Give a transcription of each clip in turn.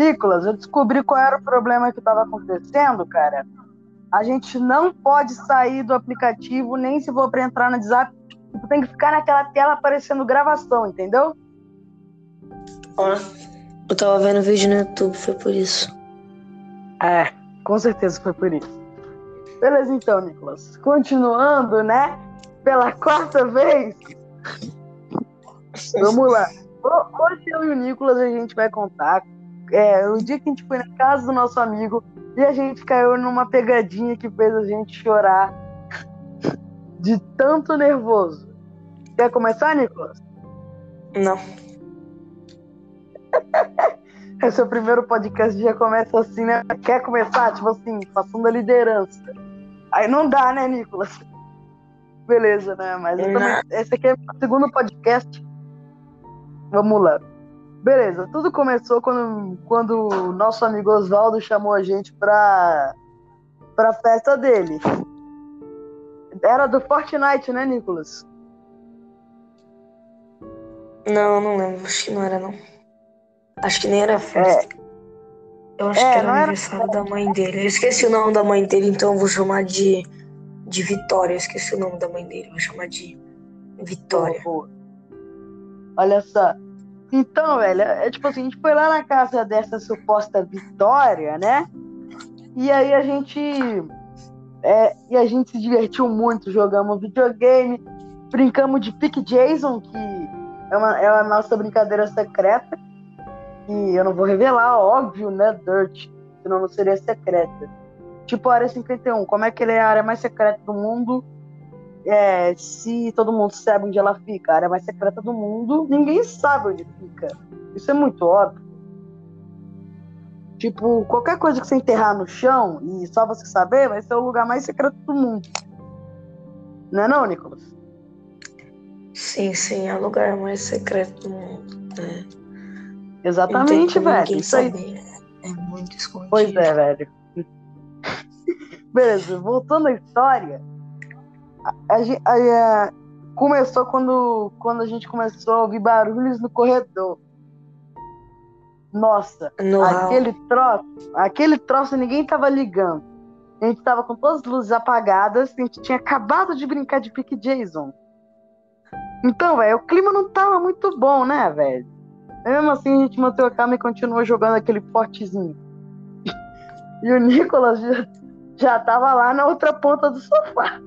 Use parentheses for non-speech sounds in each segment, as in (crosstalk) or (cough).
Nicolas, eu descobri qual era o problema que estava acontecendo, cara. A gente não pode sair do aplicativo, nem se for para entrar no WhatsApp. Tipo, tem que ficar naquela tela aparecendo gravação, entendeu? Ó, eu tava vendo vídeo no YouTube, foi por isso. É, com certeza foi por isso. Beleza, então, Nicolas. Continuando, né? Pela quarta vez. Vamos lá. Hoje eu e o Nicolas a gente vai contar é, o dia que a gente foi na casa do nosso amigo e a gente caiu numa pegadinha que fez a gente chorar (laughs) de tanto nervoso. Quer começar, Nicolas? Não. (laughs) É o primeiro podcast, já começa assim, né? Quer começar? Tipo assim, passando a liderança. Aí não dá, né, Nicolas? Beleza, né? Mas também, esse aqui é o segundo podcast. Vamos lá. Beleza, tudo começou quando, quando o nosso amigo Oswaldo chamou a gente pra, pra festa dele. Era do Fortnite, né, Nicolas? Não, não lembro. Acho que não era, não. Acho que nem era festa. É. Eu acho é, que era aniversário era... da mãe dele. Eu esqueci o nome da mãe dele, então eu vou chamar de, de Vitória. Eu esqueci o nome da mãe dele, vou chamar de Vitória. Boa, boa. Olha só. Então, velho, é tipo assim, a gente foi lá na casa dessa suposta Vitória, né? E aí a gente. É, e a gente se divertiu muito, jogamos videogame, brincamos de Pick Jason, que é, uma, é a nossa brincadeira secreta. E eu não vou revelar, óbvio, né, Dirt, senão não seria secreta. Tipo a Área 51, como é que ele é a área mais secreta do mundo? É, se todo mundo sabe onde ela fica, a área mais secreta do mundo, ninguém sabe onde fica. Isso é muito óbvio. Tipo, qualquer coisa que você enterrar no chão e só você saber, vai ser o lugar mais secreto do mundo. Não é não, Nicolas? Sim, sim, é o lugar mais secreto do mundo. Né? Exatamente, velho. Isso aí. Saber. É muito escondido. Pois é, velho. (laughs) Beleza, voltando à história, a, a, a, começou quando, quando a gente começou a ouvir barulhos no corredor. Nossa, no aquele troço, aquele troço ninguém tava ligando. A gente tava com todas as luzes apagadas, a gente tinha acabado de brincar de Pique Jason. Então, velho, o clima não tava muito bom, né, velho? Mesmo assim, a gente manteve a calma e continuou jogando aquele fortezinho. (laughs) e o Nicolas já, já tava lá na outra ponta do sofá.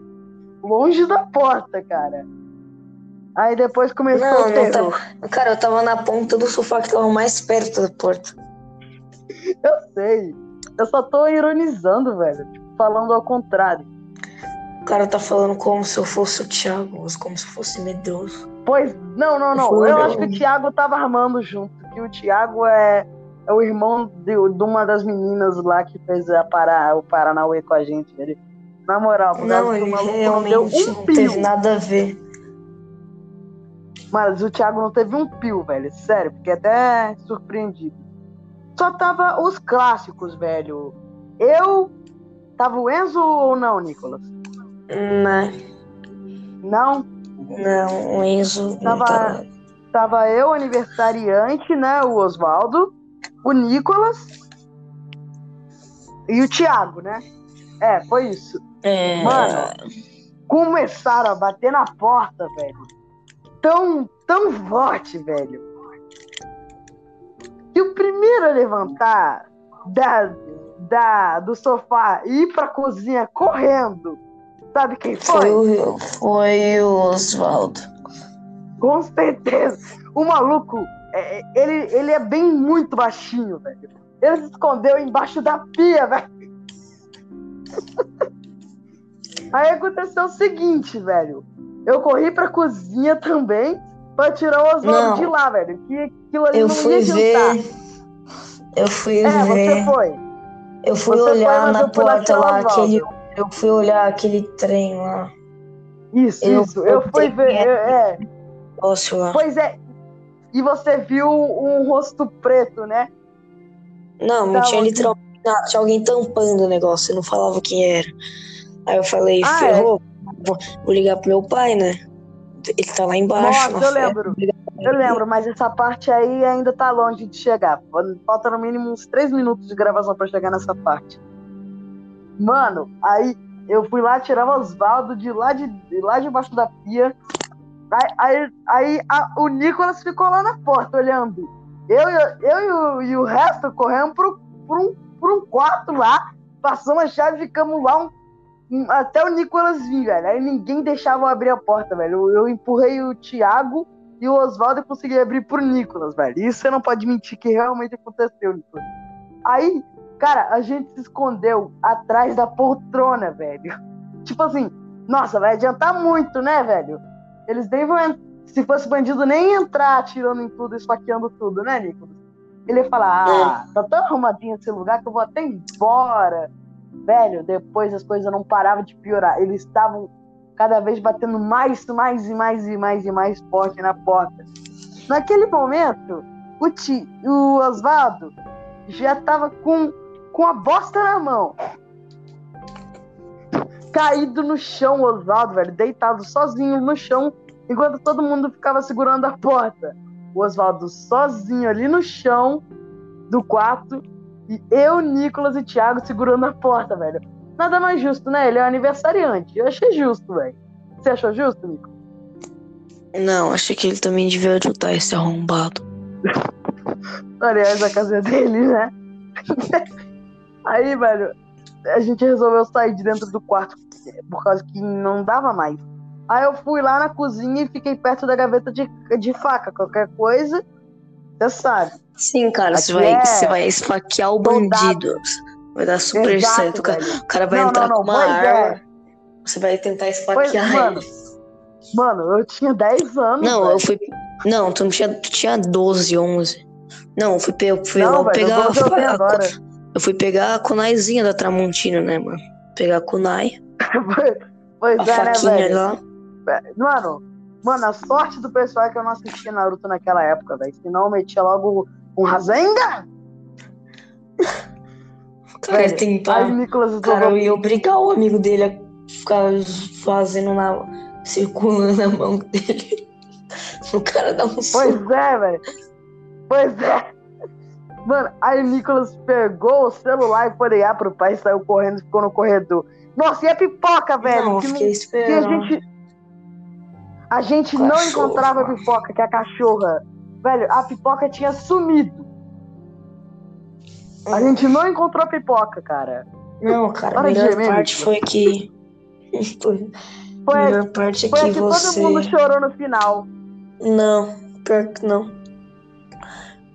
Longe da porta, cara. Aí depois começou não, o terror. Tava... Cara, eu tava na ponta do sofá que tava mais perto da porta. (laughs) eu sei. Eu só tô ironizando, velho. Tipo, falando ao contrário. O cara tá falando como se eu fosse o Thiago, como se fosse medroso. Pois, não, não, não. Eu acho que o Thiago tava armando junto. Que o Thiago é, é o irmão de, de uma das meninas lá que fez a para, o Paranauê com a gente. Ele, na moral, não, ele realmente não, um não teve nada a ver. Mas o Thiago não teve um pio, velho. Sério, fiquei até surpreendido. Só tava os clássicos, velho. Eu. Tava o Enzo ou não, Nicolas? Não. Não? Não, o Enzo. Tava, tava... tava eu, aniversariante, né? O Oswaldo, o Nicolas e o Thiago, né? É, foi isso. É... Mano, começaram a bater na porta, velho. Tão, tão forte, velho. E o primeiro a levantar da, da, do sofá e ir pra cozinha correndo Sabe quem foi? Foi o, foi o Oswaldo. Com certeza. O maluco, é, ele, ele é bem muito baixinho, velho. Ele se escondeu embaixo da pia, velho. (laughs) Aí aconteceu o seguinte, velho. Eu corri pra cozinha também pra tirar o Oswaldo de lá, velho. Que aquilo ali eu não fui ver. Eu fui é, ver. Você foi. Eu fui você olhar foi, na porta lá aquele eu fui olhar aquele trem lá. Isso, eu, isso. Eu, fui ver. É. Posso lá. Pois é. E você viu um rosto preto, né? Não, não tinha literalmente nada. Tinha alguém tampando o negócio. Eu não falava quem era. Aí eu falei, ah, ferrou. É? Vou, vou, ligar pro meu pai, né? Ele tá lá embaixo. Nossa, eu lembro. Eu lembro, mas essa parte aí ainda tá longe de chegar. Falta no mínimo uns três minutos de gravação para chegar nessa parte. Mano, aí eu fui lá tirar o Osvaldo de lá de, de lá debaixo da pia. Aí, aí, aí a, o Nicolas ficou lá na porta olhando. Eu, eu, eu e, o, e o resto corremos pro, pro, um, pro um quarto lá, passamos a chave e ficamos lá um, até o Nicolas vir, velho. Aí ninguém deixava eu abrir a porta, velho. Eu, eu empurrei o Thiago e o Oswaldo e consegui abrir pro Nicolas, velho. Isso você não pode mentir que realmente aconteceu, Nicolas. Aí, cara, a gente se escondeu atrás da poltrona, velho. (laughs) Tipo assim, nossa, vai adiantar muito, né, velho? Eles nem vão se fosse bandido, nem entrar atirando em tudo, esfaqueando tudo, né, Nicolas? Ele ia falar, ah, tá tão arrumadinho esse lugar que eu vou até embora. Velho, depois as coisas não paravam de piorar. Eles estavam cada vez batendo mais, mais e mais e mais e mais forte na porta. Naquele momento, o, Ti, o Osvaldo já tava com, com a bosta na mão. Caído no chão, Osvaldo, velho, deitado sozinho no chão, enquanto todo mundo ficava segurando a porta. O Oswaldo sozinho ali no chão do quarto e eu, Nicolas e Thiago segurando a porta, velho. Nada mais justo, né? Ele é um aniversariante. Eu achei justo, velho. Você achou justo, Nico? Não, achei que ele também devia ajudar esse arrombado. (laughs) Aliás, a casa é dele, né? (laughs) Aí, velho, a gente resolveu sair de dentro do quarto por causa que não dava mais. Aí eu fui lá na cozinha e fiquei perto da gaveta de, de faca. Qualquer coisa, você sabe. Sim, cara, você vai, é... você vai esfaquear o bandido. Vai dar super Exato, certo. O cara, o cara vai não, entrar não, não, com uma arma. É. Você vai tentar esfaquear pois, mano, Mano, eu tinha 10 anos. Não, velho. eu fui. Não, tu, não tinha, tu tinha 12, 11. Não, eu fui, eu fui não, velho, pegar. Eu, (laughs) a, eu fui pegar a kunaizinha da Tramontina, né, mano? Pegar a kunai. (laughs) pois a é, né, velho? Lá. Mano, mano, a sorte do pessoal é que eu não assistia Naruto naquela época, velho. Senão eu metia logo um Rasengan. (laughs) Cara, velho, tentar. Nicolas cara, eu ia obrigar o amigo dele a ficar fazendo na. circulando a mão dele. (laughs) O cara dá um Pois é, velho. Pois é. Mano, aí o Nicolas pegou o celular e foi ligar pro pai, saiu correndo e ficou no corredor. Nossa, e a pipoca, velho? Não, que, fiquei esperando. Que a gente a gente cachorra. não encontrava a pipoca, que é a cachorra. Velho, a pipoca tinha sumido. A gente não encontrou a pipoca, cara. Não, cara, a melhor parte foi que. foi, (laughs) a melhor parte é foi que, que você. todo mundo chorou no final. Não, pior que não.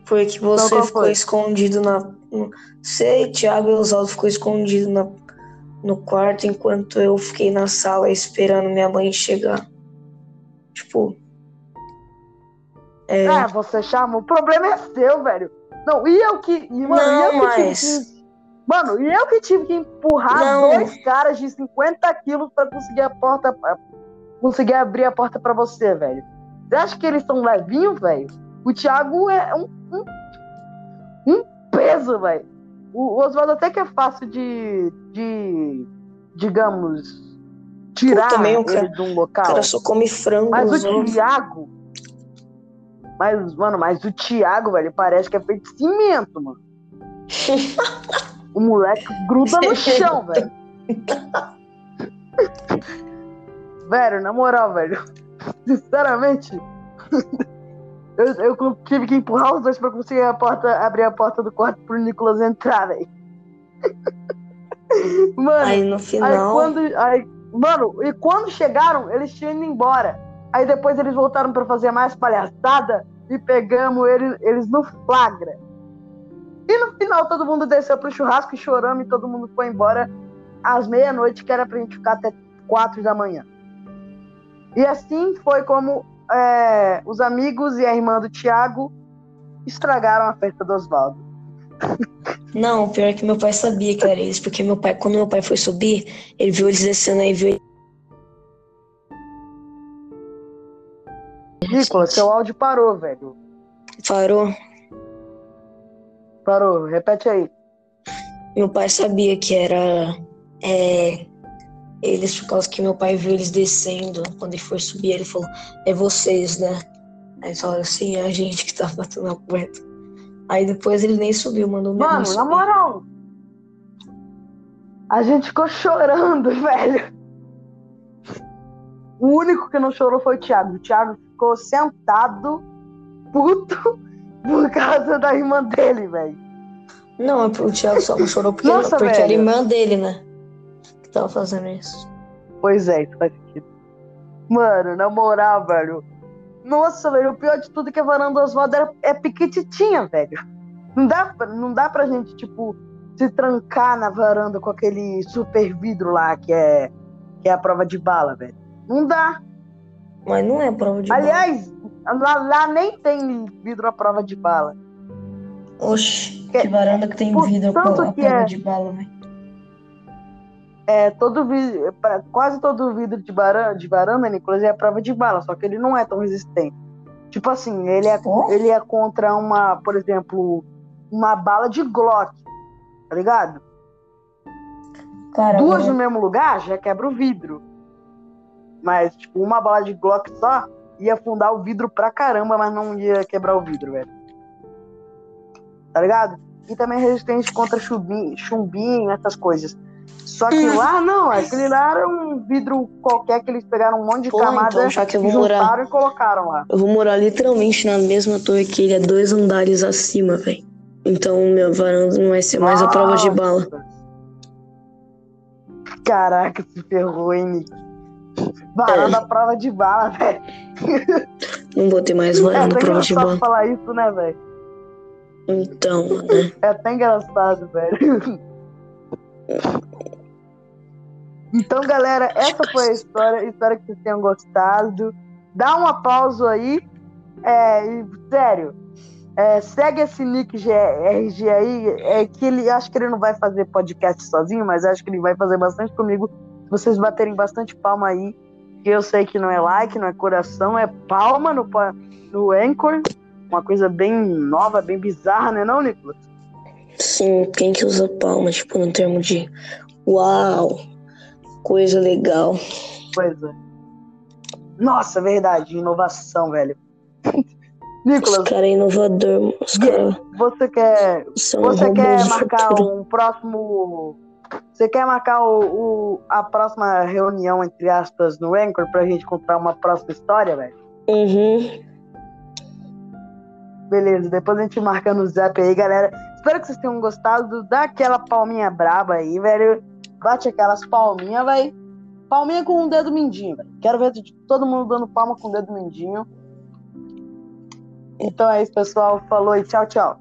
Foi que você então, ficou foi? escondido na. Sei, Thiago e Oswaldo ficou escondido na, no quarto enquanto eu fiquei na sala esperando minha mãe chegar. Tipo. É... Ah, você chama. O problema é seu, velho. Não, e eu que. E, mano, não, eu mas. Que, mano, e eu que tive que empurrar não. dois caras de 50 quilos pra conseguir a porta. Conseguir abrir a porta pra você, velho. Você acha que eles são levinhos, velho? O Thiago é um, um, um peso, velho. O, o Oswaldo até que é fácil de. de digamos tirar também um cara, de um local. O cara só come frango. Mas o Thiago. Mas, mano, mas o Thiago, velho, parece que é feito de cimento, mano. (laughs) o moleque gruda no chão, velho. (laughs) velho, na moral, velho. (laughs) Sinceramente. eu, eu tive que empurrar os dois pra conseguir a porta, abrir a porta do quarto pro Nicolas entrar, velho. Mano, aí no final. Aí quando, aí, Mano, e quando chegaram, eles tinham ido embora. Aí depois eles voltaram para fazer mais palhaçada e pegamos eles, eles no flagra. E no final todo mundo desceu pro churrasco chorando e todo mundo foi embora às meia-noite, que era pra gente ficar até quatro da manhã. E assim foi como é, os amigos e a irmã do Tiago estragaram a festa do Oswaldo. (laughs) Não, o pior é que meu pai sabia que era isso, porque meu pai, quando meu pai foi subir, ele viu eles descendo aí, viu Nicolas, seu áudio parou, velho. Parou? Parou, repete aí. Meu pai sabia que era é, eles, por causa que meu pai viu eles descendo. Quando ele foi subir, ele falou: É vocês, né? Aí só assim, a gente que tava batendo a porta. Aí depois ele nem subiu, mandou minha Mano, na moral. A gente ficou (laughs) chorando, velho. O único que não chorou foi o Thiago. O Thiago ficou sentado, puto, por causa da irmã dele, velho. Não, o Thiago só não chorou porque, Nossa, porque era irmã dele, né? Que tava fazendo isso. Pois é, isso faz sentido. Mano, na moral, velho. Nossa, velho, o pior de tudo é que a varanda Oswaldo era, é piquititinha, velho. Não dá, não dá pra gente, tipo, se trancar na varanda com aquele super vidro lá que é, que é a prova de bala, velho. Não dá. Mas não é prova de Aliás, bala. Aliás, lá, lá, nem tem vidro à prova de bala. Oxi, que, que varanda que tem vidro à prova é, de bala, velho. É, todo vidro, quase todo vidro de varanda, de varanda, Nicolas, é a prova de bala, só que ele não é tão resistente. Tipo assim, ele é, oh? ele é contra uma, por exemplo, uma bala de Glock, tá ligado? Caramba. Duas no mesmo lugar já quebra o vidro. Mas, tipo, uma bala de Glock só ia afundar o vidro pra caramba, mas não ia quebrar o vidro, velho. Tá ligado? E também resistente contra chumbinho, chumbinho essas coisas. Só que hum. lá não, aquele lá era um vidro qualquer que eles pegaram um monte de Pô, camada então, já que eu vou morar... e colocaram lá. Eu vou morar literalmente na mesma torre que ele, é dois andares acima, velho. Então minha varanda não vai ser mais Nossa. a prova de bala. Caraca, se ferrou, hein, Nick? Varanda é. prova de bala, velho. Não vou ter mais varanda é prova de bala. falar isso, né, velho? Então, né? É até engraçado, velho. (laughs) Então, galera, essa foi a história. Espero que vocês tenham gostado. Dá uma pausa aí. É, sério, é, segue esse Nick RG aí. É que ele acho que ele não vai fazer podcast sozinho, mas acho que ele vai fazer bastante comigo vocês baterem bastante palma aí. Que eu sei que não é like, não é coração, é palma no, no Anchor. Uma coisa bem nova, bem bizarra, né, não, Nicolas? Sim, quem que usa palma, tipo, no termo de uau, coisa legal. Coisa. Nossa, verdade, inovação, velho. (laughs) Nicolas. Os caras é inovador, os caras. Você quer. Você quer marcar um próximo você quer marcar o, o, a próxima reunião, entre aspas, no Anchor pra gente contar uma próxima história, velho? Uhum. Beleza, depois a gente marca no zap aí, galera. Espero que vocês tenham gostado. Dá aquela palminha braba aí, velho. Bate aquelas palminhas, velho. Palminha com o dedo mindinho, velho. Quero ver todo mundo dando palma com o dedo mindinho. Então é isso, pessoal. Falou e tchau, tchau.